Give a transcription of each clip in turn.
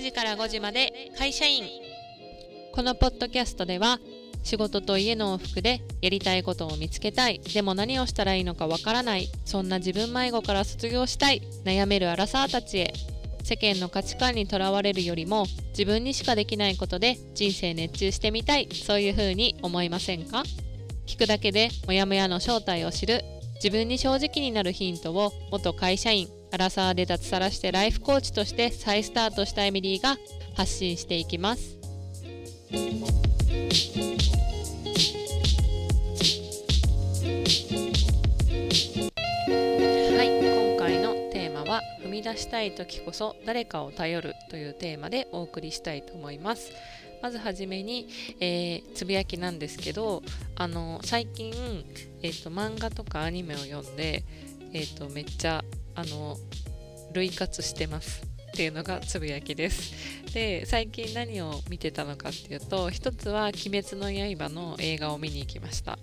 9時から5時まで会社員。このポッドキャストでは仕事と家の往復でやりたいことを見つけたい。でも何をしたらいいのかわからない。そんな自分迷子から卒業したい。悩めるアラサーたちへ。世間の価値観にとらわれるよりも自分にしかできないことで人生熱中してみたい。そういう風に思いませんか？聞くだけでモヤモヤの正体を知る。自分に正直になるヒントを元会社員アラサーで脱サラしてライフコーチとして再スタートしたエミリーが発信していきます。はい、今回のテーマは踏み出したい時こそ誰かを頼るというテーマでお送りしたいと思いますまずはじめに、えー、つぶやきなんですけどあの最近、えーと、漫画とかアニメを読んで、えーと、めっちゃあの類活してますっていうのがつぶやきです。で最近何を見てたのかっていうと一つは「鬼滅の刃」の映画を見に行きました。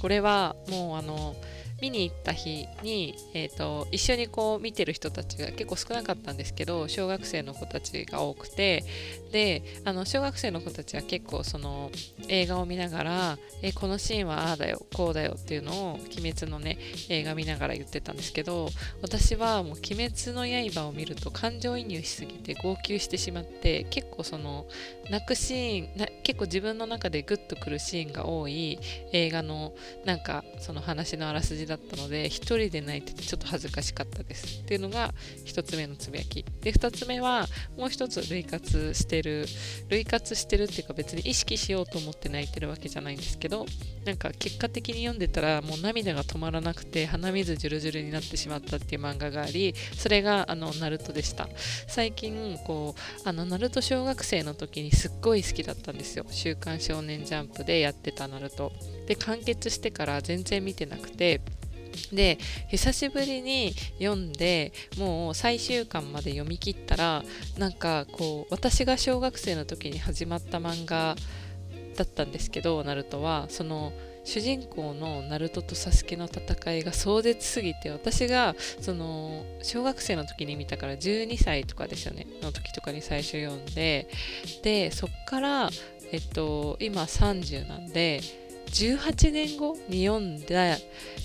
これはもうあの見に行った日に、えーと、一緒にこう見てる人たちが結構少なかったんですけど小学生の子たちが多くてであの小学生の子たちは結構その映画を見ながらえこのシーンはああだよこうだよっていうのを「鬼滅」のね映画見ながら言ってたんですけど私はもう「鬼滅の刃」を見ると感情移入しすぎて号泣してしまって結構その泣くシーン結構自分の中でグッとくるシーンが多い映画のなんかその話のあらすじだったので1人で泣いててちょっと恥ずかしかったです。っていうのが1つ目のつぶやき。で2つ目はもう1つ類活してる類活してるっていうか別に意識しようと思って泣いてるわけじゃないんですけどなんか結果的に読んでたらもう涙が止まらなくて鼻水ジュルジュルになってしまったっていう漫画がありそれがあのナルトでした。最近こうあのナルト小学生の時にすっごい好きだったんですよ「週刊少年ジャンプ」でやってたナルト。で完結してから全然見てなくて。で久しぶりに読んでもう最終巻まで読み切ったらなんかこう私が小学生の時に始まった漫画だったんですけどナルトは。その主人公のナルトとサスケの戦いが壮絶すぎて私がその小学生の時に見たから12歳とかですよねの時とかに最初読んででそっからえっと今30なんで18年後に読んで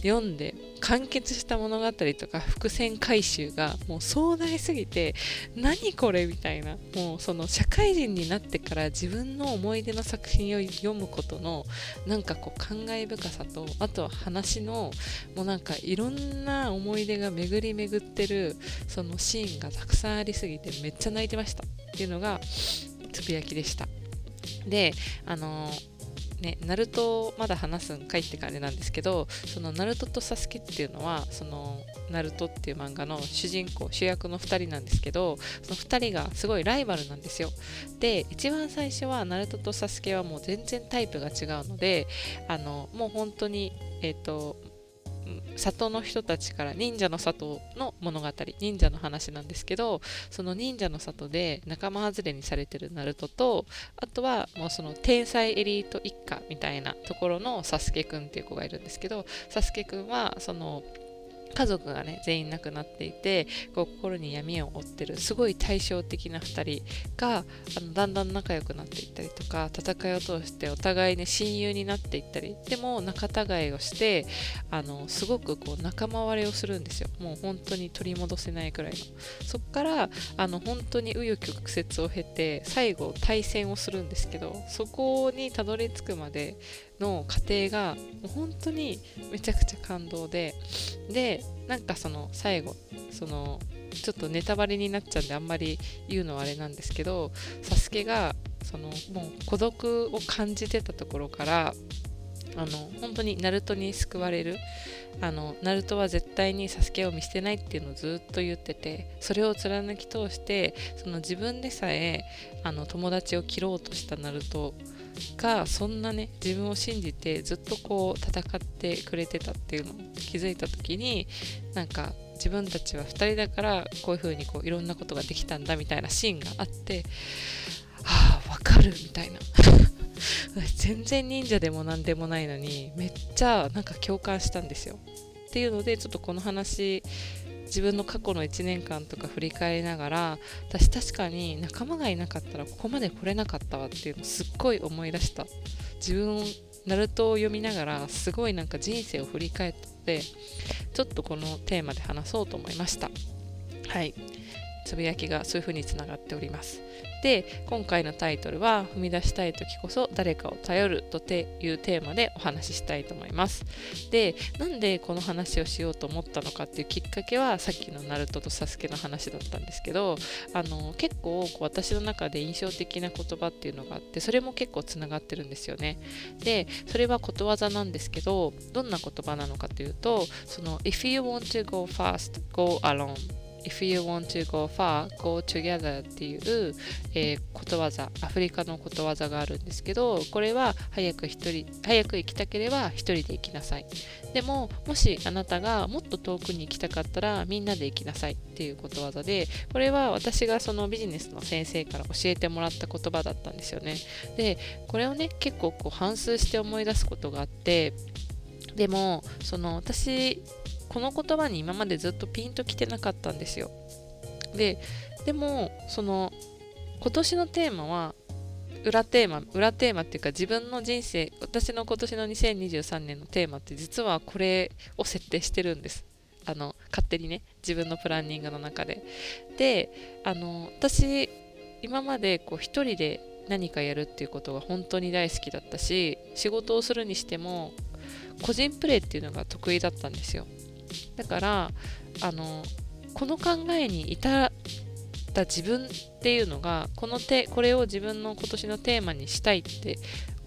読んで完結した物語とか伏線回収がもう壮大すぎて何これみたいなもうその社会人になってから自分の思い出の作品を読むことのなんかこう感慨深さとあとは話のもうなんかいろんな思い出が巡り巡ってるそのシーンがたくさんありすぎてめっちゃ泣いてました。っていうのがつぶやきでした。であのーね、ナルトまだ話すんかいって感じなんですけどそのナルトとサスケっていうのはそのナルトっていう漫画の主人公主役の2人なんですけどその2人がすごいライバルなんですよ。で一番最初はナルトとサスケはもう全然タイプが違うのであのもう本当にえっ、ー、と里の人たちから忍者の里の物語忍者の話なんですけどその忍者の里で仲間外れにされてるナルトとあとはもうその天才エリート一家みたいなところのサスケくんっていう子がいるんですけどサスケくんはその家族がね全員亡くなっていてこう心に闇を負ってるすごい対照的な2人があのだんだん仲良くなっていったりとか戦いを通してお互いね親友になっていったりでも仲違いをしてあのすごくこう仲間割れをするんですよ。もう本当に取り戻せないくらいの。そっからあの本当に紆余曲折を経て最後対戦をするんですけどそこにたどり着くまでの過程が本当にめちゃくちゃ感動ででなんかその最後そのちょっとネタバレになっちゃうんであんまり言うのはあれなんですけどサスケがそのもう孤独を感じてたところからあの本当にナルトに救われるあのナルトは絶対にサスケを見捨てないっていうのをずっと言っててそれを貫き通してその自分でさえあの友達を切ろうとしたナルトがそんなね自分を信じてずっとこう戦ってくれてたっていうのを気づいた時になんか自分たちは2人だからこういう風にこういろんなことができたんだみたいなシーンがあってはあわかるみたいな。全然忍者でも何でもないのにめっちゃなんか共感したんですよ。っていうのでちょっとこの話自分の過去の1年間とか振り返りながら私確かに仲間がいなかったらここまで来れなかったわっていうのすっごい思い出した。自分ナルトを読みながらすごいなんか人生を振り返ってちょっとこのテーマで話そうと思いました。はい。つぶやきがそういう風につながっております。で今回のタイトルは「踏み出したい時こそ誰かを頼る」というテーマでお話ししたいと思います。でなんでこの話をしようと思ったのかっていうきっかけはさっきのナルトとサスケの話だったんですけどあの結構こう私の中で印象的な言葉っていうのがあってそれも結構つながってるんですよね。でそれはことわざなんですけどどんな言葉なのかというとその If you want to go fast, go alone. If you want to go far, go together っていう、えー、ことわざ、アフリカのことわざがあるんですけど、これは早く人、早く行きたければ一人で行きなさい。でも、もしあなたがもっと遠くに行きたかったらみんなで行きなさいっていうことわざで、これは私がそのビジネスの先生から教えてもらった言葉だったんですよね。で、これをね、結構こう反芻して思い出すことがあって、でも、その私この言葉に今までずっとピンときてなかったんですよ。ででもその今年のテーマは裏テーマ裏テーマっていうか自分の人生私の今年の2023年のテーマって実はこれを設定してるんです。あの勝手にね自分のプランニングの中で。であの私今までこう一人で何かやるっていうことが本当に大好きだったし仕事をするにしても個人プレイっていうのが得意だったんですよ。だからあのこの考えに至った自分っていうのがこの手これを自分の今年のテーマにしたいって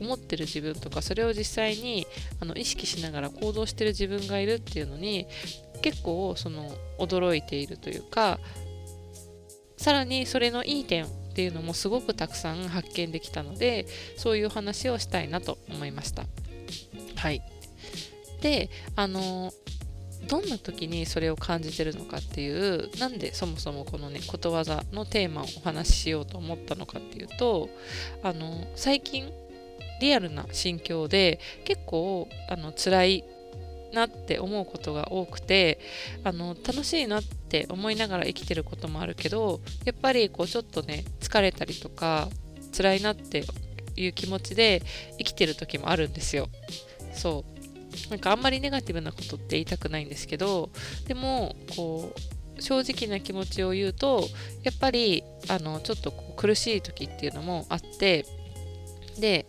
思ってる自分とかそれを実際にあの意識しながら行動してる自分がいるっていうのに結構その驚いているというかさらにそれのいい点っていうのもすごくたくさん発見できたのでそういう話をしたいなと思いました。はい。であのどんな時にそれを感じてるのかっていうなんでそもそもこのねことわざのテーマをお話ししようと思ったのかっていうとあの最近リアルな心境で結構あの辛いなって思うことが多くてあの楽しいなって思いながら生きてることもあるけどやっぱりこうちょっとね疲れたりとか辛いなっていう気持ちで生きてる時もあるんですよ。そう。なんかあんまりネガティブなことって言いたくないんですけどでもこう正直な気持ちを言うとやっぱりあのちょっとこう苦しい時っていうのもあってで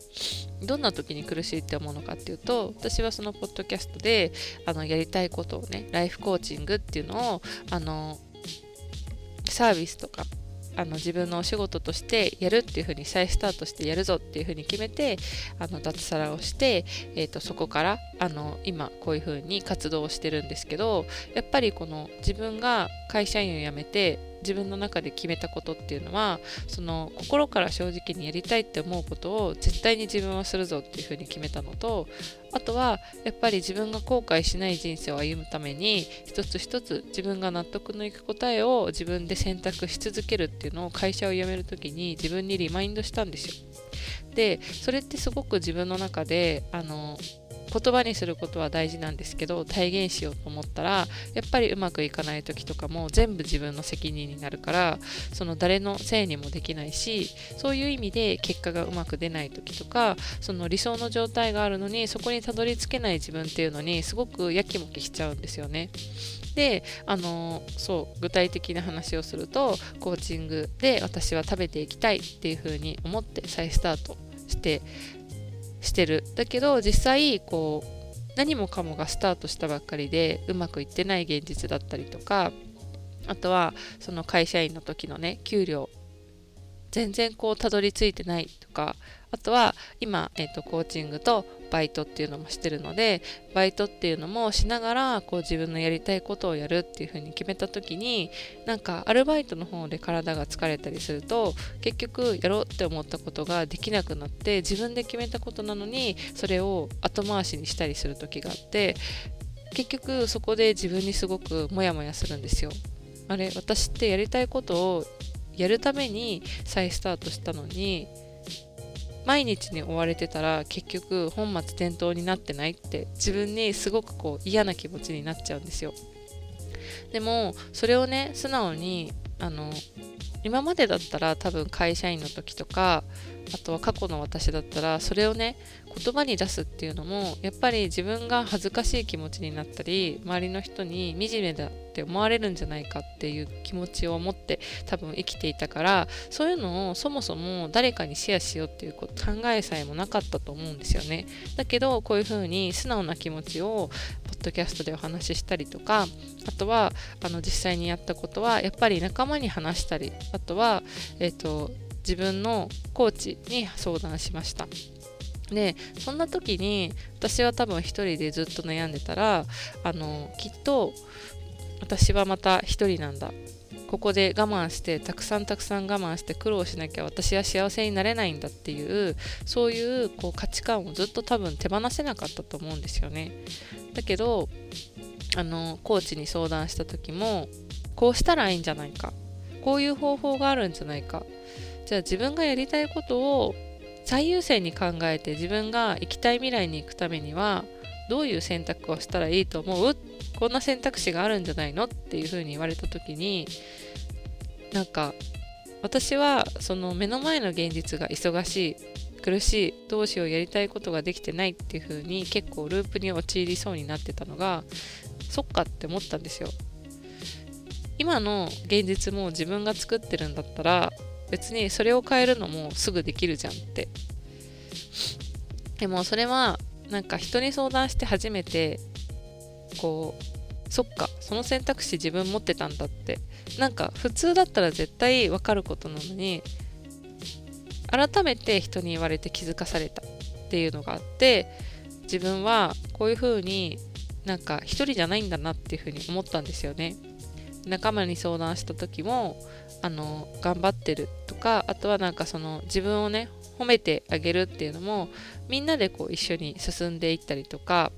どんな時に苦しいって思うのかっていうと私はそのポッドキャストであのやりたいことをねライフコーチングっていうのをあのサービスとかあの自分のお仕事としてやるっていうふうに再スタートしてやるぞっていうふうに決めてあの脱サラをして、えーと、そこからあの今こういうふうに活動をしてるんですけどやっぱりこの自分が会社員を辞めて自分の中で決めたことっていうのはその心から正直にやりたいって思うことを絶対に自分はするぞっていうふうに決めたのとあとはやっぱり自分が後悔しない人生を歩むために一つ一つ自分が納得のいく答えを自分で選択し続けるっていうのを会社を辞める時に自分にリマインドしたんですよ。でそれってすごく自分の中であの言葉にすることは大事なんですけど体現しようと思ったらやっぱりうまくいかない時とかも全部自分の責任になるからその誰のせいにもできないしそういう意味で結果がうまく出ない時とかその理想の状態があるのにそこにたどり着けない自分っていうのにすごくやきもきしちゃうんですよね。であのそう具体的な話をするとコーチングで私は食べていきたいっていうふうに思って再スタートしてしてる。だけど実際こう何もかもがスタートしたばっかりでうまくいってない現実だったりとかあとはその会社員の時のね給料全然こうたどり着いてないとかあとは今、えーと、コーチングとバイトっていうのもしてるのでバイトっていうのもしながらこう自分のやりたいことをやるっていうふうに決めた時になんかアルバイトの方で体が疲れたりすると結局やろうって思ったことができなくなって自分で決めたことなのにそれを後回しにしたりする時があって結局そこで自分にすごくモヤモヤするんですよ。あれ私ってやりたいことをやるために再スタートしたのに毎日に追われてたら結局本末転倒になってないって自分にすごくこう嫌な気持ちになっちゃうんですよ。でもそれをね素直にあの今までだったら多分会社員の時とかあとは過去の私だったらそれをね言葉に出すっていうのもやっぱり自分が恥ずかしい気持ちになったり周りの人に惨めだって思われるんじゃないかっていう気持ちを持って多分生きていたからそういうのをそもそも誰かにシェアしようっていう考えさえもなかったと思うんですよね。だけどこういうふうに素直な気持ちをポッドキャストでお話ししたりとかあとはあの実際にやったことはやっぱり仲間に話したりあとはえっ、ー、と自分のコーチに相談しました。でそんな時に私は多分一人でずっと悩んでたらあのきっと私はまた一人なんだ。ここで我慢してたくさんたくさん我慢して苦労しなきゃ私は幸せになれないんだっていうそういうこう価値観をずっと多分手放せなかったと思うんですよね。だけどあのコーチに相談した時もこうしたらいいんじゃないか。こういう方法があるんじゃないか。じゃあ自分がやりたいことを最優先に考えて自分が行きたい未来に行くためにはどういう選択をしたらいいと思うこんな選択肢があるんじゃないのっていうふうに言われた時になんか私はその目の前の現実が忙しい苦しいどうしようやりたいことができてないっていう風に結構ループに陥りそうになってたのがそっかって思ったんですよ。今の現実も自分が作ってるんだったら別にそれを変えるのもすぐできるじゃんって。でもそれはなんか人に相談して初めてこうそっかその選択肢自分持ってたんだって。なんか普通だったら絶対分かることなのに改めて人に言われて気づかされたっていうのがあって自分はこういう風になんか一人じゃないんだなっていう風に思ったんですよね。仲間に相談した時もあの頑張ってるとかあとはなんかその自分をね褒めてあげるっていうのもみんなでこう一緒に進んでいったりとか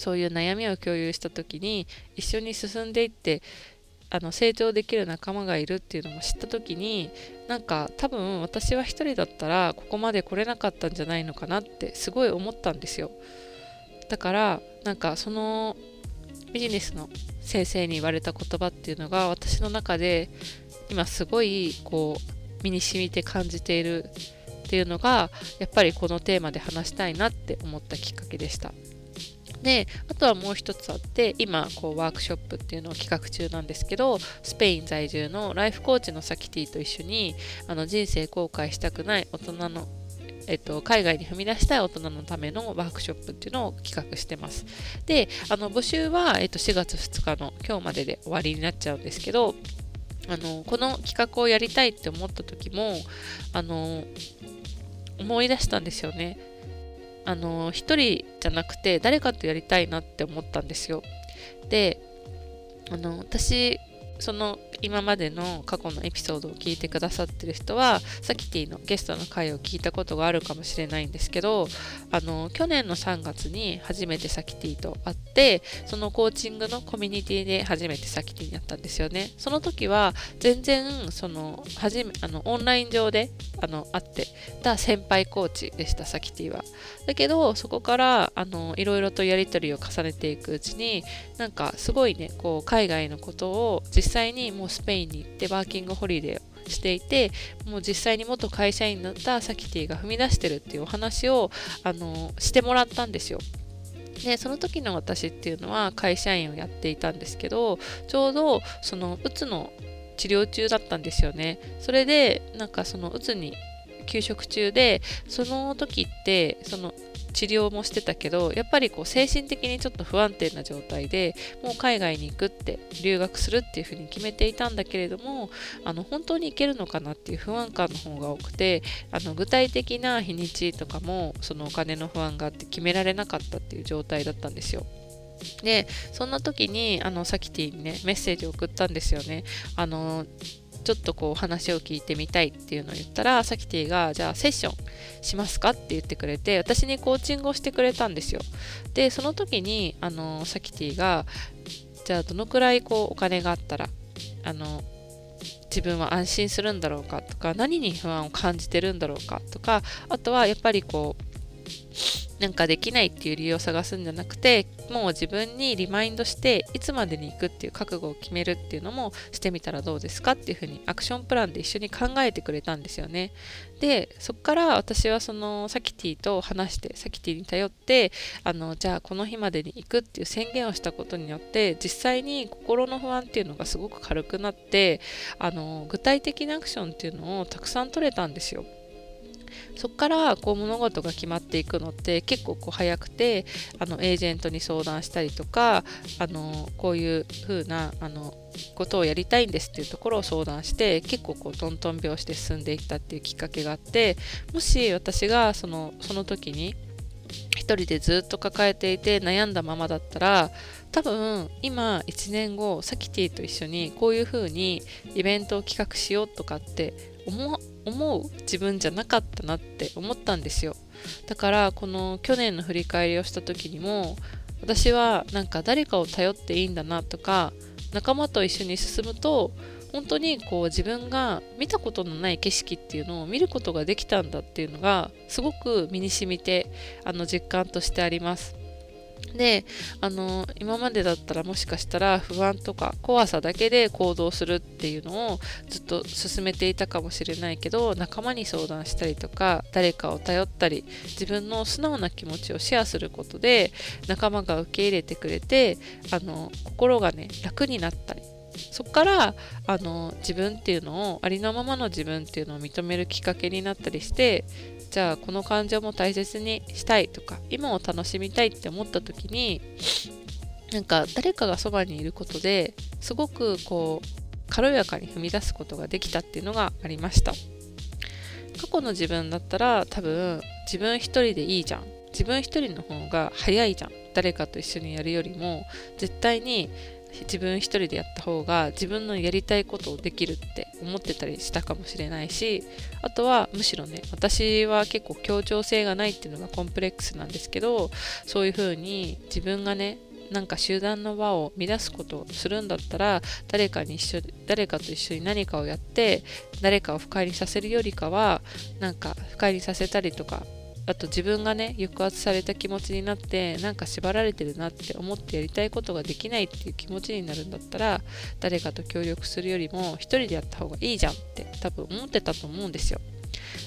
そういう悩みを共有した時に一緒に進んでいってあの成長できる仲間がいるっていうのも知った時になんか多分私は一人だったらここまで来れなかったんじゃないのかなってすごい思ったんですよだからなんかそのビジネスの先生に言われた言葉っていうのが私の中で今すごいこう身に染みて感じているっていうのがやっぱりこのテーマで話したいなって思ったきっかけでした。であとはもう一つあって今こうワークショップっていうのを企画中なんですけどスペイン在住のライフコーチのサキティと一緒にあの人生後悔したくない大人のえっと、海外に踏み出したい大人のためのワークショップっていうのを企画してます。で、あの募集は、えっと、4月2日の今日までで終わりになっちゃうんですけど、あのこの企画をやりたいって思った時もあの思い出したんですよね。あの一人じゃなくて誰かとやりたいなって思ったんですよ。であの私その今までの過去のエピソードを聞いてくださってる人はサキティのゲストの回を聞いたことがあるかもしれないんですけどあの去年の3月に初めてサキティと会ってそのコーチングのコミュニティで初めてサキティに会ったんですよね。その時は全然そのめあのオンライン上であの会ってた先輩コーチでしたサキティは。だけどそこからあのいろいろとやり取りを重ねていくうちになんかすごいねこう海外のことを実際にもうスペインに行ってワーキングホリデーをしていてもう実際に元会社員だったサキティが踏み出してるっていうお話をあのしてもらったんですよ。でその時の私っていうのは会社員をやっていたんですけどちょうどそのうつの治療中だったんですよねそれでなんかそのうつに休職中でその時ってその治療もしてたけどやっぱりこう精神的にちょっと不安定な状態でもう海外に行くって留学するっていうふうに決めていたんだけれどもあの本当に行けるのかなっていう不安感の方が多くてあの具体的な日にちとかもそのお金の不安があって決められなかったっていう状態だったんですよ。でそんな時にあのサキティにねメッセージを送ったんですよね。あのちょっとこう話を聞いてみたいっていうのを言ったらサキティがじゃあセッションしますかって言ってくれて私にコーチングをしてくれたんですよ。でその時にあのサキティがじゃあどのくらいこうお金があったらあの自分は安心するんだろうかとか何に不安を感じてるんだろうかとかあとはやっぱりこうなんかできないっていう理由を探すんじゃなくてもう自分にリマインドしていつまでに行くっていう覚悟を決めるっていうのもしてみたらどうですかっていうふうにアクションプランで一緒に考えてくれたんですよね。でそこから私はそのサキティと話してサキティに頼ってあのじゃあこの日までに行くっていう宣言をしたことによって実際に心の不安っていうのがすごく軽くなってあの具体的なアクションっていうのをたくさん取れたんですよ。そこからこう物事が決まっていくのって結構こう早くてあのエージェントに相談したりとかあのこういう風なあなことをやりたいんですっていうところを相談して結構こうトントン拍子で進んでいったっていうきっかけがあってもし私がそのその時に一人でずっと抱えていて悩んだままだったら多分今1年後サキティと一緒にこういう風にイベントを企画しようとかって思思う自分じゃなかったなって思ったんですよ。だからこの去年の振り返りをした時にも私はなんか誰かを頼っていいんだなとか仲間と一緒に進むと本当にこう自分が見たことのない景色っていうのを見ることができたんだっていうのがすごく身に染みてあの実感としてあります。であの今までだったらもしかしたら不安とか怖さだけで行動するっていうのをずっと進めていたかもしれないけど仲間に相談したりとか誰かを頼ったり自分の素直な気持ちをシェアすることで仲間が受け入れてくれてあの心がね楽になったりそこからあの自分っていうのをありのままの自分っていうのを認めるきっかけになったりしてじゃあこの感情も大切にしたいとか今を楽しみたいって思った時になんか誰かがそばにいることですごくこう軽やかに踏み出すことができたっていうのがありました。過去の自分だったら多分自分一人でいいじゃん。自分一人の方が早いじゃん。誰かと一緒にやるよりも絶対に自分一人でやった方が自分のやりたいことをできるって思ってたりしたかもしれないしあとはむしろね私は結構協調性がないっていうのがコンプレックスなんですけどそういう風に自分がねなんか集団の輪を乱すことをするんだったら誰かに一緒誰かと一緒に何かをやって誰かを不快にさせるよりかはなんか不快にさせたりとかあと自分がね抑圧された気持ちになってなんか縛られてるなって思ってやりたいことができないっていう気持ちになるんだったら誰かと協力するよりも一人でやった方がいいじゃんって多分思ってたと思うんですよ。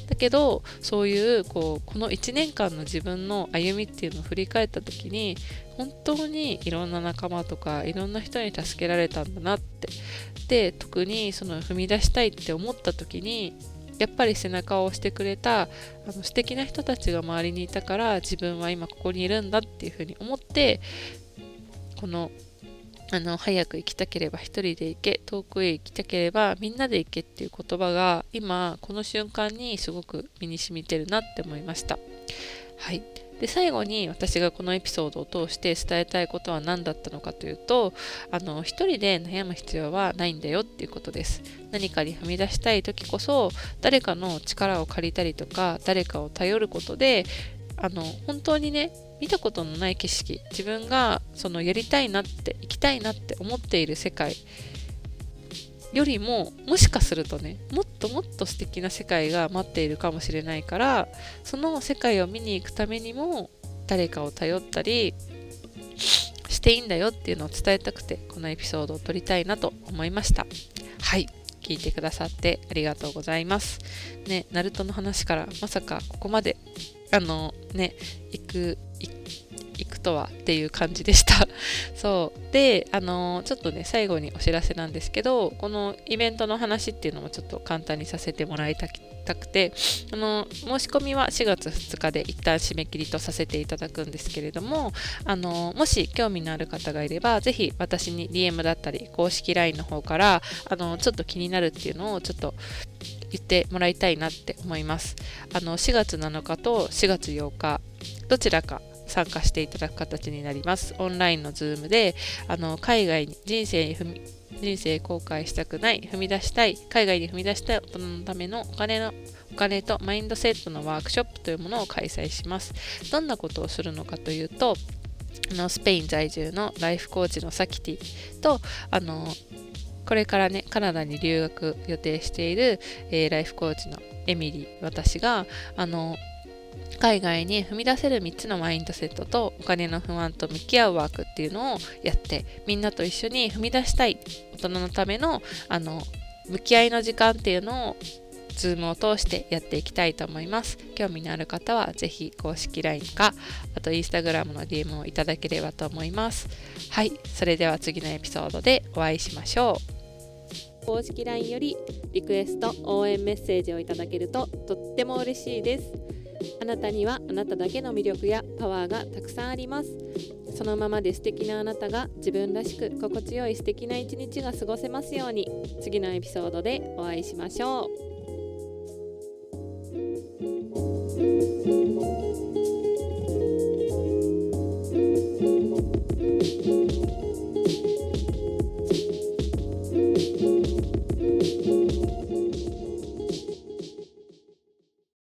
だけどそういうこうこの1年間の自分の歩みっていうのを振り返った時に本当にいろんな仲間とかいろんな人に助けられたんだなって。で特にその踏み出したいって思った時にやっぱり背中を押してくれたあの素敵な人たちが周りにいたから自分は今ここにいるんだっていうふうに思ってこのあの早く行きたければ1人で行け遠くへ行きたければみんなで行けっていう言葉が今この瞬間にすごく身に染みてるなって思いました。はい。で最後に私がこのエピソードを通して伝えたいことは何だったのかというとあの一人で悩む必要はないんだよっていうことです。何かに踏み出したい時こそ誰かの力を借りたりとか誰かを頼ることであの本当にね見たことのない景色自分がそのやりたいなって行きたいなって思っている世界よりももしかするとねもっともっと素敵な世界が待っているかもしれないからその世界を見に行くためにも誰かを頼ったりしていいんだよっていうのを伝えたくてこのエピソードを撮りたいなと思いました。はい。聞いてくださってありがとうございます。ねナルトの話からまさかここまであのね行く行くとはっていう感じでした。そう。であのちょっとね最後にお知らせなんですけどこのイベントの話っていうのもちょっと簡単にさせてもらいたくてあの申し込みは4月2日で一旦締め切りとさせていただくんですけれどもあのもし興味のある方がいればぜひ私に DM だったり公式 LINE の方からあのちょっと気になるっていうのをちょっと言ってもらいたいなって思います。あの4月7日と4月8日どちらか参加していただく形になります。オンラインのズームで、あの海外に人生に踏み人生後悔したくない、踏み出したい、海外に踏み出したい大人のためのお金のお金とマインドセットのワークショップというものを開催します。どんなことをするのかというと、あのスペイン在住のライフコーチのサキティとあのこれからねカナダに留学予定している、えー、ライフコーチのエミリー私があの海外に踏み出せる3つのマインドセットとお金の不安と向き合うワークっていうのをやってみんなと一緒に踏み出したい大人のためのあの向き合いの時間っていうのを Zoom を通してやっていきたいと思います。興味のある方はぜひ公式 LINE か、あと Instagram の DM をいただければと思います。はい、それでは次のエピソードでお会いしましょう。公式 LINE よりリクエスト、応援メッセージをいただけるととっても嬉しいです。あなたにはあなただけの魅力やパワーがたくさんあります。そのままで素敵なあなたが自分らしく心地よい素敵な一日が過ごせますように次のエピソードでお会いしましょう。